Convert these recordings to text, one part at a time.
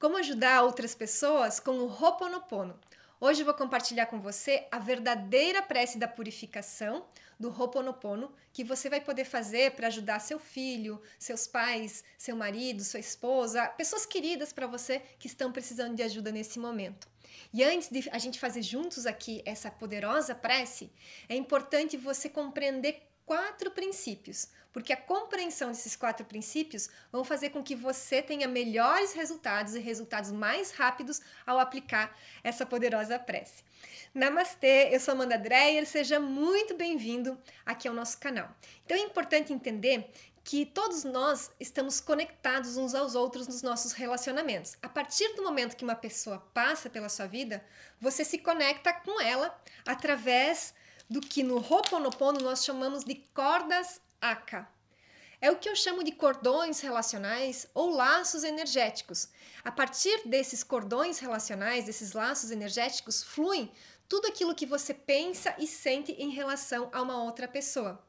Como ajudar outras pessoas com o Ho'oponopono. Hoje eu vou compartilhar com você a verdadeira prece da purificação do Ho'oponopono que você vai poder fazer para ajudar seu filho, seus pais, seu marido, sua esposa, pessoas queridas para você que estão precisando de ajuda nesse momento. E antes de a gente fazer juntos aqui essa poderosa prece, é importante você compreender quatro princípios, porque a compreensão desses quatro princípios vão fazer com que você tenha melhores resultados e resultados mais rápidos ao aplicar essa poderosa prece. Namastê, eu sou Amanda Dreyer, seja muito bem-vindo aqui ao nosso canal. Então é importante entender que todos nós estamos conectados uns aos outros nos nossos relacionamentos. A partir do momento que uma pessoa passa pela sua vida, você se conecta com ela através do que no Ho'oponopono nós chamamos de cordas Aka. É o que eu chamo de cordões relacionais ou laços energéticos. A partir desses cordões relacionais, desses laços energéticos, fluem tudo aquilo que você pensa e sente em relação a uma outra pessoa.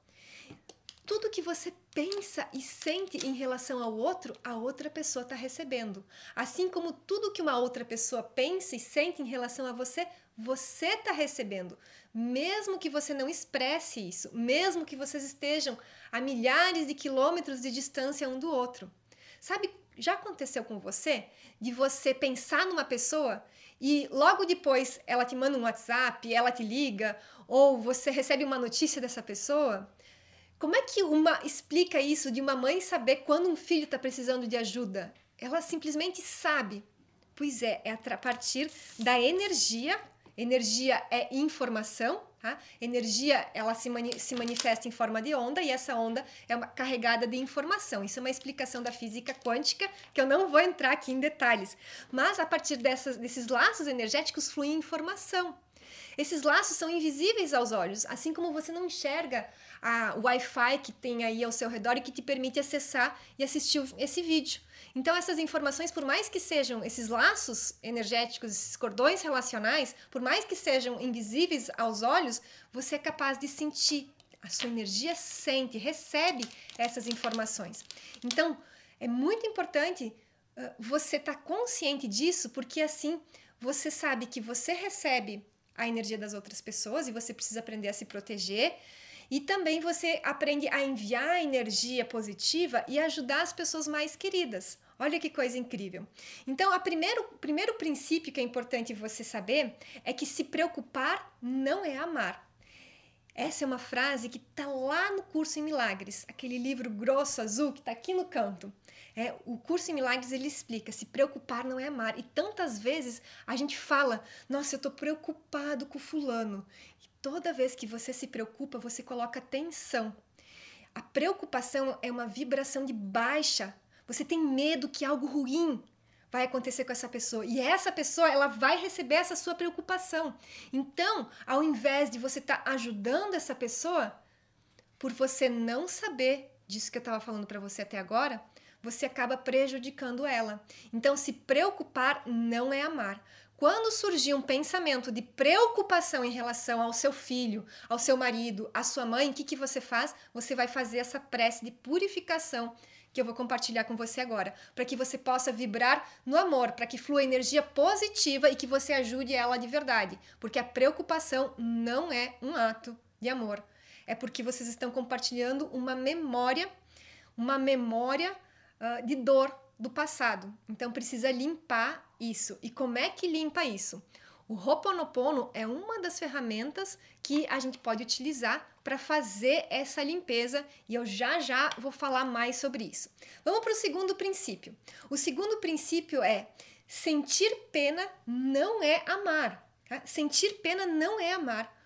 Tudo que você pensa e sente em relação ao outro, a outra pessoa está recebendo. Assim como tudo que uma outra pessoa pensa e sente em relação a você, você está recebendo. Mesmo que você não expresse isso, mesmo que vocês estejam a milhares de quilômetros de distância um do outro. Sabe, já aconteceu com você de você pensar numa pessoa e logo depois ela te manda um WhatsApp, ela te liga, ou você recebe uma notícia dessa pessoa? Como é que uma explica isso de uma mãe saber quando um filho está precisando de ajuda? Ela simplesmente sabe. Pois é, é a partir da energia. Energia é informação, tá? Energia ela se, mani se manifesta em forma de onda e essa onda é uma carregada de informação. Isso é uma explicação da física quântica que eu não vou entrar aqui em detalhes. Mas a partir dessas, desses laços energéticos flui informação. Esses laços são invisíveis aos olhos, assim como você não enxerga a Wi-Fi que tem aí ao seu redor e que te permite acessar e assistir esse vídeo. Então, essas informações, por mais que sejam esses laços energéticos, esses cordões relacionais, por mais que sejam invisíveis aos olhos, você é capaz de sentir. A sua energia sente, recebe essas informações. Então, é muito importante uh, você estar tá consciente disso, porque assim você sabe que você recebe a energia das outras pessoas e você precisa aprender a se proteger e também você aprende a enviar energia positiva e ajudar as pessoas mais queridas. Olha que coisa incrível. Então, o primeiro, primeiro princípio que é importante você saber é que se preocupar não é amar. Essa é uma frase que está lá no curso em Milagres, aquele livro grosso azul que está aqui no canto. É, o curso em Milagres ele explica: se preocupar não é amar. E tantas vezes a gente fala: nossa, eu estou preocupado com fulano. E toda vez que você se preocupa, você coloca tensão. A preocupação é uma vibração de baixa. Você tem medo que algo ruim vai acontecer com essa pessoa. E essa pessoa, ela vai receber essa sua preocupação. Então, ao invés de você estar tá ajudando essa pessoa, por você não saber disso que eu estava falando para você até agora, você acaba prejudicando ela. Então, se preocupar não é amar. Quando surgir um pensamento de preocupação em relação ao seu filho, ao seu marido, à sua mãe, o que, que você faz? Você vai fazer essa prece de purificação que eu vou compartilhar com você agora, para que você possa vibrar no amor, para que flua energia positiva e que você ajude ela de verdade, porque a preocupação não é um ato de amor, é porque vocês estão compartilhando uma memória, uma memória uh, de dor do passado. Então precisa limpar isso. E como é que limpa isso? O Ho'oponopono é uma das ferramentas que a gente pode utilizar para fazer essa limpeza e eu já já vou falar mais sobre isso. Vamos para o segundo princípio. O segundo princípio é sentir pena não é amar. Tá? Sentir pena não é amar.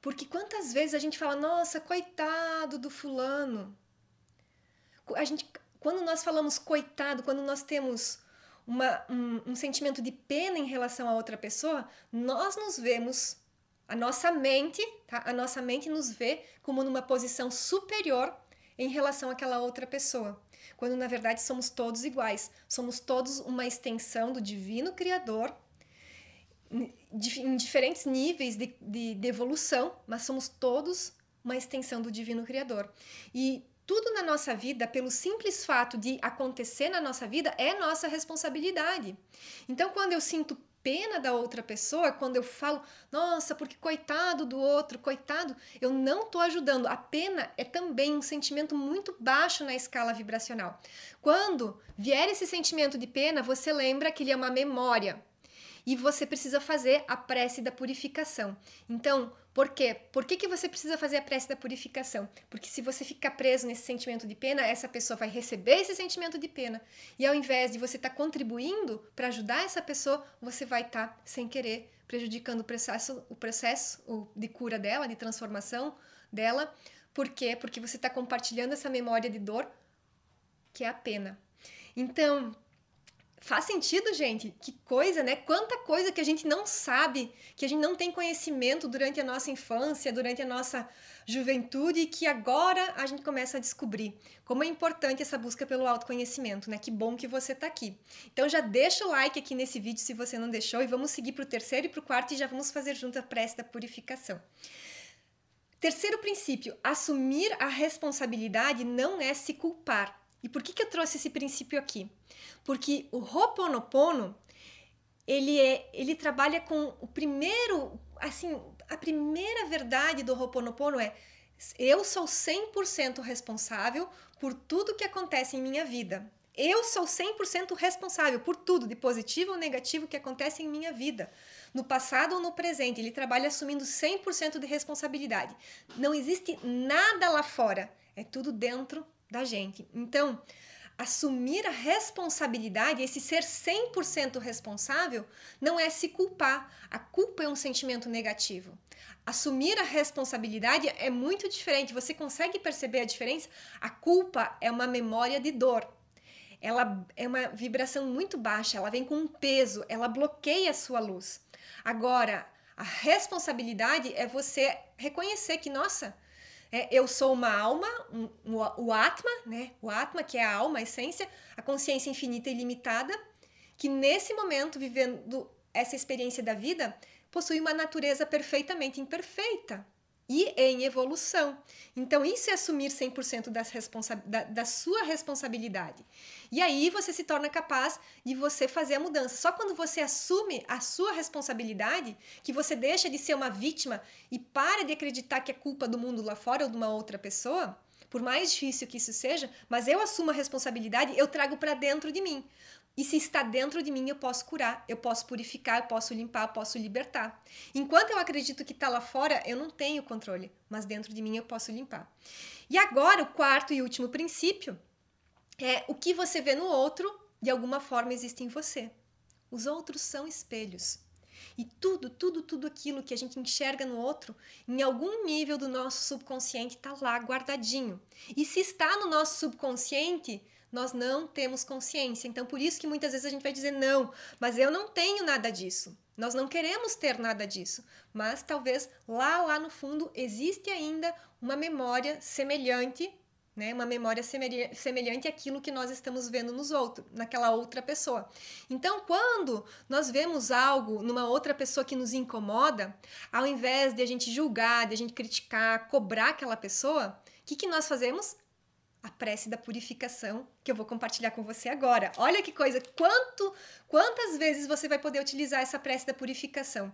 Porque quantas vezes a gente fala, nossa, coitado do fulano. A gente quando nós falamos coitado, quando nós temos uma, um, um sentimento de pena em relação a outra pessoa, nós nos vemos, a nossa mente, tá? a nossa mente nos vê como numa posição superior em relação àquela outra pessoa. Quando na verdade somos todos iguais, somos todos uma extensão do divino Criador, em diferentes níveis de, de, de evolução, mas somos todos uma extensão do divino Criador. E tudo na nossa vida, pelo simples fato de acontecer na nossa vida, é nossa responsabilidade. Então, quando eu sinto pena da outra pessoa, quando eu falo, nossa, porque coitado do outro, coitado, eu não estou ajudando. A pena é também um sentimento muito baixo na escala vibracional. Quando vier esse sentimento de pena, você lembra que ele é uma memória e você precisa fazer a prece da purificação. Então, por quê? Por que, que você precisa fazer a prece da purificação? Porque se você ficar preso nesse sentimento de pena, essa pessoa vai receber esse sentimento de pena. E ao invés de você estar tá contribuindo para ajudar essa pessoa, você vai estar, tá, sem querer, prejudicando o processo, o processo de cura dela, de transformação dela. Por quê? Porque você está compartilhando essa memória de dor, que é a pena. Então, Faz sentido, gente? Que coisa, né? Quanta coisa que a gente não sabe, que a gente não tem conhecimento durante a nossa infância, durante a nossa juventude, e que agora a gente começa a descobrir. Como é importante essa busca pelo autoconhecimento, né? Que bom que você está aqui. Então já deixa o like aqui nesse vídeo se você não deixou, e vamos seguir para o terceiro e para o quarto, e já vamos fazer junto a prece da purificação. Terceiro princípio: assumir a responsabilidade não é se culpar. E por que, que eu trouxe esse princípio aqui? Porque o Ho'oponopono, ele, é, ele trabalha com o primeiro, assim, a primeira verdade do Ho'oponopono é eu sou 100% responsável por tudo que acontece em minha vida. Eu sou 100% responsável por tudo, de positivo ou negativo, que acontece em minha vida. No passado ou no presente, ele trabalha assumindo 100% de responsabilidade. Não existe nada lá fora, é tudo dentro da gente. Então, assumir a responsabilidade, esse ser 100% responsável, não é se culpar. A culpa é um sentimento negativo. Assumir a responsabilidade é muito diferente. Você consegue perceber a diferença? A culpa é uma memória de dor. Ela é uma vibração muito baixa, ela vem com um peso, ela bloqueia a sua luz. Agora, a responsabilidade é você reconhecer que, nossa, é, eu sou uma alma, um, um, o Atma, né? O Atma, que é a alma, a essência, a consciência infinita e ilimitada, que nesse momento, vivendo essa experiência da vida, possui uma natureza perfeitamente imperfeita e em evolução. Então, isso é assumir 100% das da, da sua responsabilidade. E aí você se torna capaz de você fazer a mudança. Só quando você assume a sua responsabilidade, que você deixa de ser uma vítima e para de acreditar que é culpa do mundo lá fora ou de uma outra pessoa, por mais difícil que isso seja, mas eu assumo a responsabilidade, eu trago para dentro de mim. E se está dentro de mim, eu posso curar, eu posso purificar, eu posso limpar, eu posso libertar. Enquanto eu acredito que está lá fora, eu não tenho controle, mas dentro de mim eu posso limpar. E agora, o quarto e último princípio é o que você vê no outro, de alguma forma existe em você. Os outros são espelhos. E tudo, tudo, tudo aquilo que a gente enxerga no outro, em algum nível do nosso subconsciente está lá guardadinho. E se está no nosso subconsciente, nós não temos consciência. Então, por isso que muitas vezes a gente vai dizer não, mas eu não tenho nada disso. Nós não queremos ter nada disso, mas talvez lá, lá no fundo existe ainda uma memória semelhante, né? Uma memória semelhante àquilo que nós estamos vendo nos outros, naquela outra pessoa. Então, quando nós vemos algo numa outra pessoa que nos incomoda, ao invés de a gente julgar, de a gente criticar, cobrar aquela pessoa, o que, que nós fazemos? a prece da purificação que eu vou compartilhar com você agora. Olha que coisa, quanto, quantas vezes você vai poder utilizar essa prece da purificação.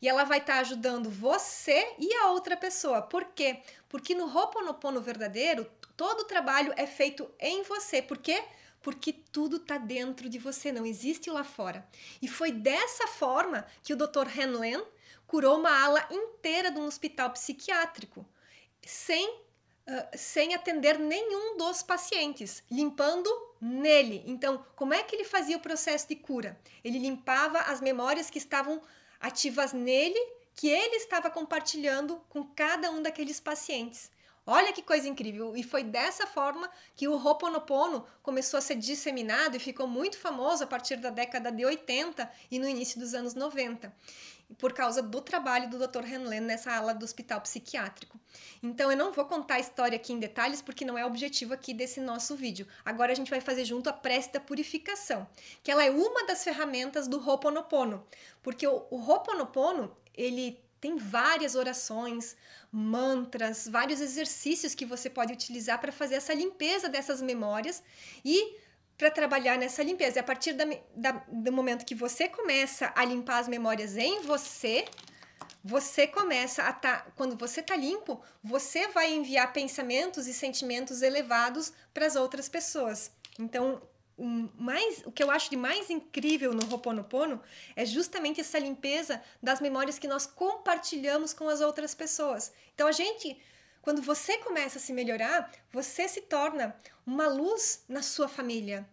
E ela vai estar tá ajudando você e a outra pessoa. Por quê? Porque no Ho'oponopono verdadeiro, todo o trabalho é feito em você. Por quê? Porque tudo está dentro de você, não existe lá fora. E foi dessa forma que o Dr. Henlen curou uma ala inteira de um hospital psiquiátrico, sem uh, sem atender nenhum dos pacientes, limpando nele. Então, como é que ele fazia o processo de cura? Ele limpava as memórias que estavam ativas nele, que ele estava compartilhando com cada um daqueles pacientes. Olha que coisa incrível! E foi dessa forma que o Ho'oponopono começou a ser disseminado e ficou muito famoso a partir da década de 80 e no início dos anos 90 por causa do trabalho do Dr. Henlen nessa ala do hospital psiquiátrico. Então eu não vou contar a história aqui em detalhes porque não é o objetivo aqui desse nosso vídeo. Agora a gente vai fazer junto a prece da purificação, que ela é uma das ferramentas do Ho'oponopono, porque o, o Ho'oponopono, ele tem várias orações, mantras, vários exercícios que você pode utilizar para fazer essa limpeza dessas memórias e para trabalhar nessa limpeza. E a partir da, da, do momento que você começa a limpar as memórias em você, você começa a. Tá, quando você está limpo, você vai enviar pensamentos e sentimentos elevados para as outras pessoas. Então, o, mais, o que eu acho de mais incrível no Ho'oponopono é justamente essa limpeza das memórias que nós compartilhamos com as outras pessoas. Então, a gente quando você começa a se melhorar, você se torna uma luz na sua família.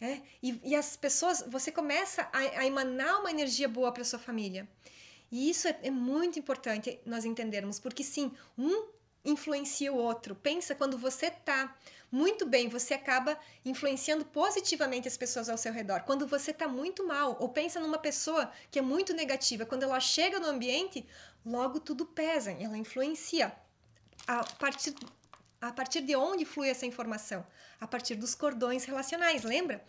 É? E, e as pessoas, você começa a, a emanar uma energia boa para sua família. E isso é, é muito importante nós entendermos, porque sim, um influencia o outro. Pensa quando você tá muito bem, você acaba influenciando positivamente as pessoas ao seu redor. Quando você tá muito mal, ou pensa numa pessoa que é muito negativa, quando ela chega no ambiente, logo tudo pesa, ela influencia a partir, a partir de onde flui essa informação? A partir dos cordões relacionais, lembra?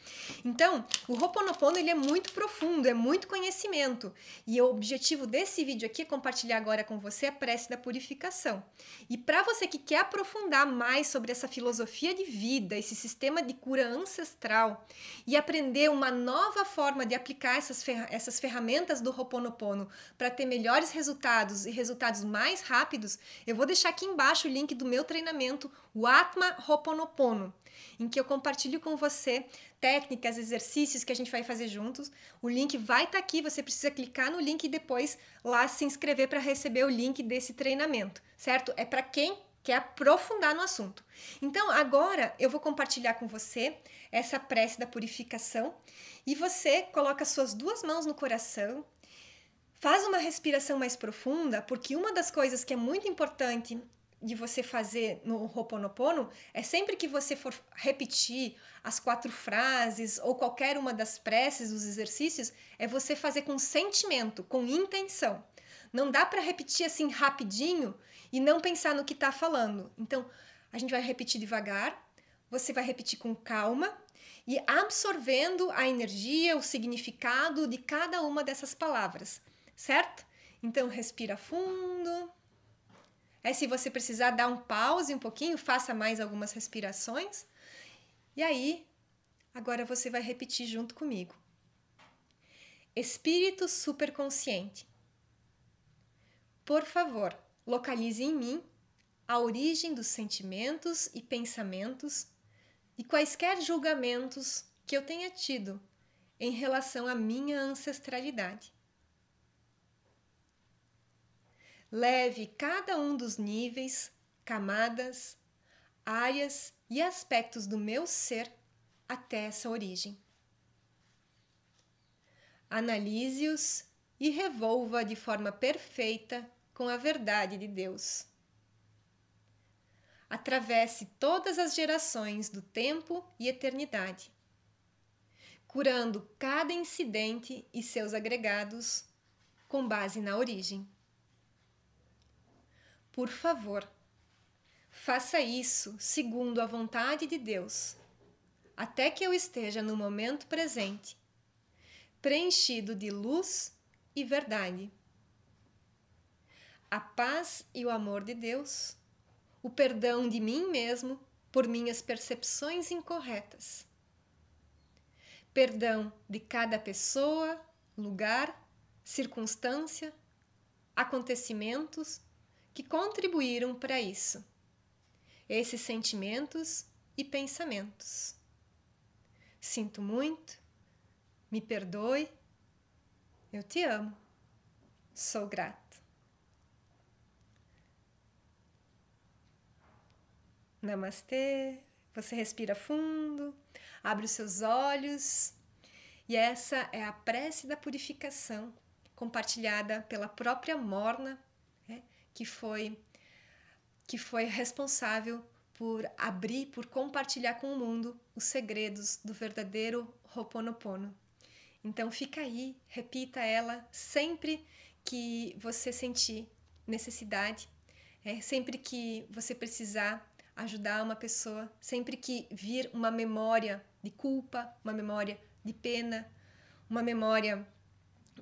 Então, o Ho'oponopono ele é muito profundo, é muito conhecimento. E o objetivo desse vídeo aqui é compartilhar agora com você a prece da purificação. E para você que quer aprofundar mais sobre essa filosofia de vida, esse sistema de cura ancestral e aprender uma nova forma de aplicar essas, ferra essas ferramentas do Ho'oponopono para ter melhores resultados e resultados mais rápidos, eu vou deixar aqui embaixo o link do meu treinamento, o Atma Ho'oponopono em que eu compartilho com você técnicas, exercícios que a gente vai fazer juntos. O link vai estar tá aqui, você precisa clicar no link e depois lá se inscrever para receber o link desse treinamento, certo? É para quem quer aprofundar no assunto. Então, agora eu vou compartilhar com você essa prece da purificação e você coloca suas duas mãos no coração, faz uma respiração mais profunda, porque uma das coisas que é muito importante de você fazer no Ho'oponopono é sempre que você for repetir as quatro frases ou qualquer uma das preces, dos exercícios, é você fazer com sentimento, com intenção. Não dá para repetir assim rapidinho e não pensar no que está falando. Então, a gente vai repetir devagar, você vai repetir com calma e absorvendo a energia, o significado de cada uma dessas palavras, certo? Então, respira fundo. É se você precisar dar um pause um pouquinho, faça mais algumas respirações. E aí, agora você vai repetir junto comigo. Espírito superconsciente. Por favor, localize em mim a origem dos sentimentos e pensamentos e quaisquer julgamentos que eu tenha tido em relação à minha ancestralidade. Leve cada um dos níveis, camadas, áreas e aspectos do meu ser até essa origem. Analise-os e revolva de forma perfeita com a verdade de Deus. Atravesse todas as gerações do tempo e eternidade, curando cada incidente e seus agregados com base na origem. Por favor, faça isso segundo a vontade de Deus, até que eu esteja no momento presente, preenchido de luz e verdade. A paz e o amor de Deus, o perdão de mim mesmo por minhas percepções incorretas, perdão de cada pessoa, lugar, circunstância, acontecimentos que contribuíram para isso, esses sentimentos e pensamentos. Sinto muito, me perdoe, eu te amo, sou grato. Namastê. Você respira fundo, abre os seus olhos e essa é a prece da purificação compartilhada pela própria Morna que foi que foi responsável por abrir, por compartilhar com o mundo os segredos do verdadeiro Ho'oponopono. Então fica aí, repita ela sempre que você sentir necessidade, é, sempre que você precisar ajudar uma pessoa, sempre que vir uma memória de culpa, uma memória de pena, uma memória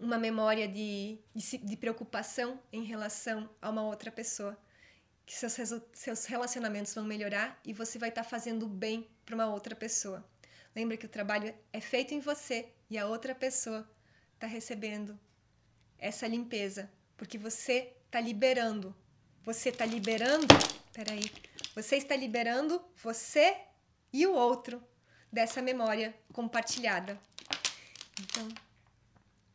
uma memória de, de, de preocupação em relação a uma outra pessoa. Que seus, seus relacionamentos vão melhorar e você vai estar tá fazendo bem para uma outra pessoa. Lembra que o trabalho é feito em você e a outra pessoa está recebendo essa limpeza, porque você está liberando. Você está liberando. Peraí. Você está liberando você e o outro dessa memória compartilhada. Então,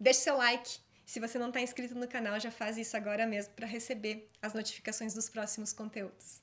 deixe seu like. Se você não está inscrito no canal, já faz isso agora mesmo para receber as notificações dos próximos conteúdos.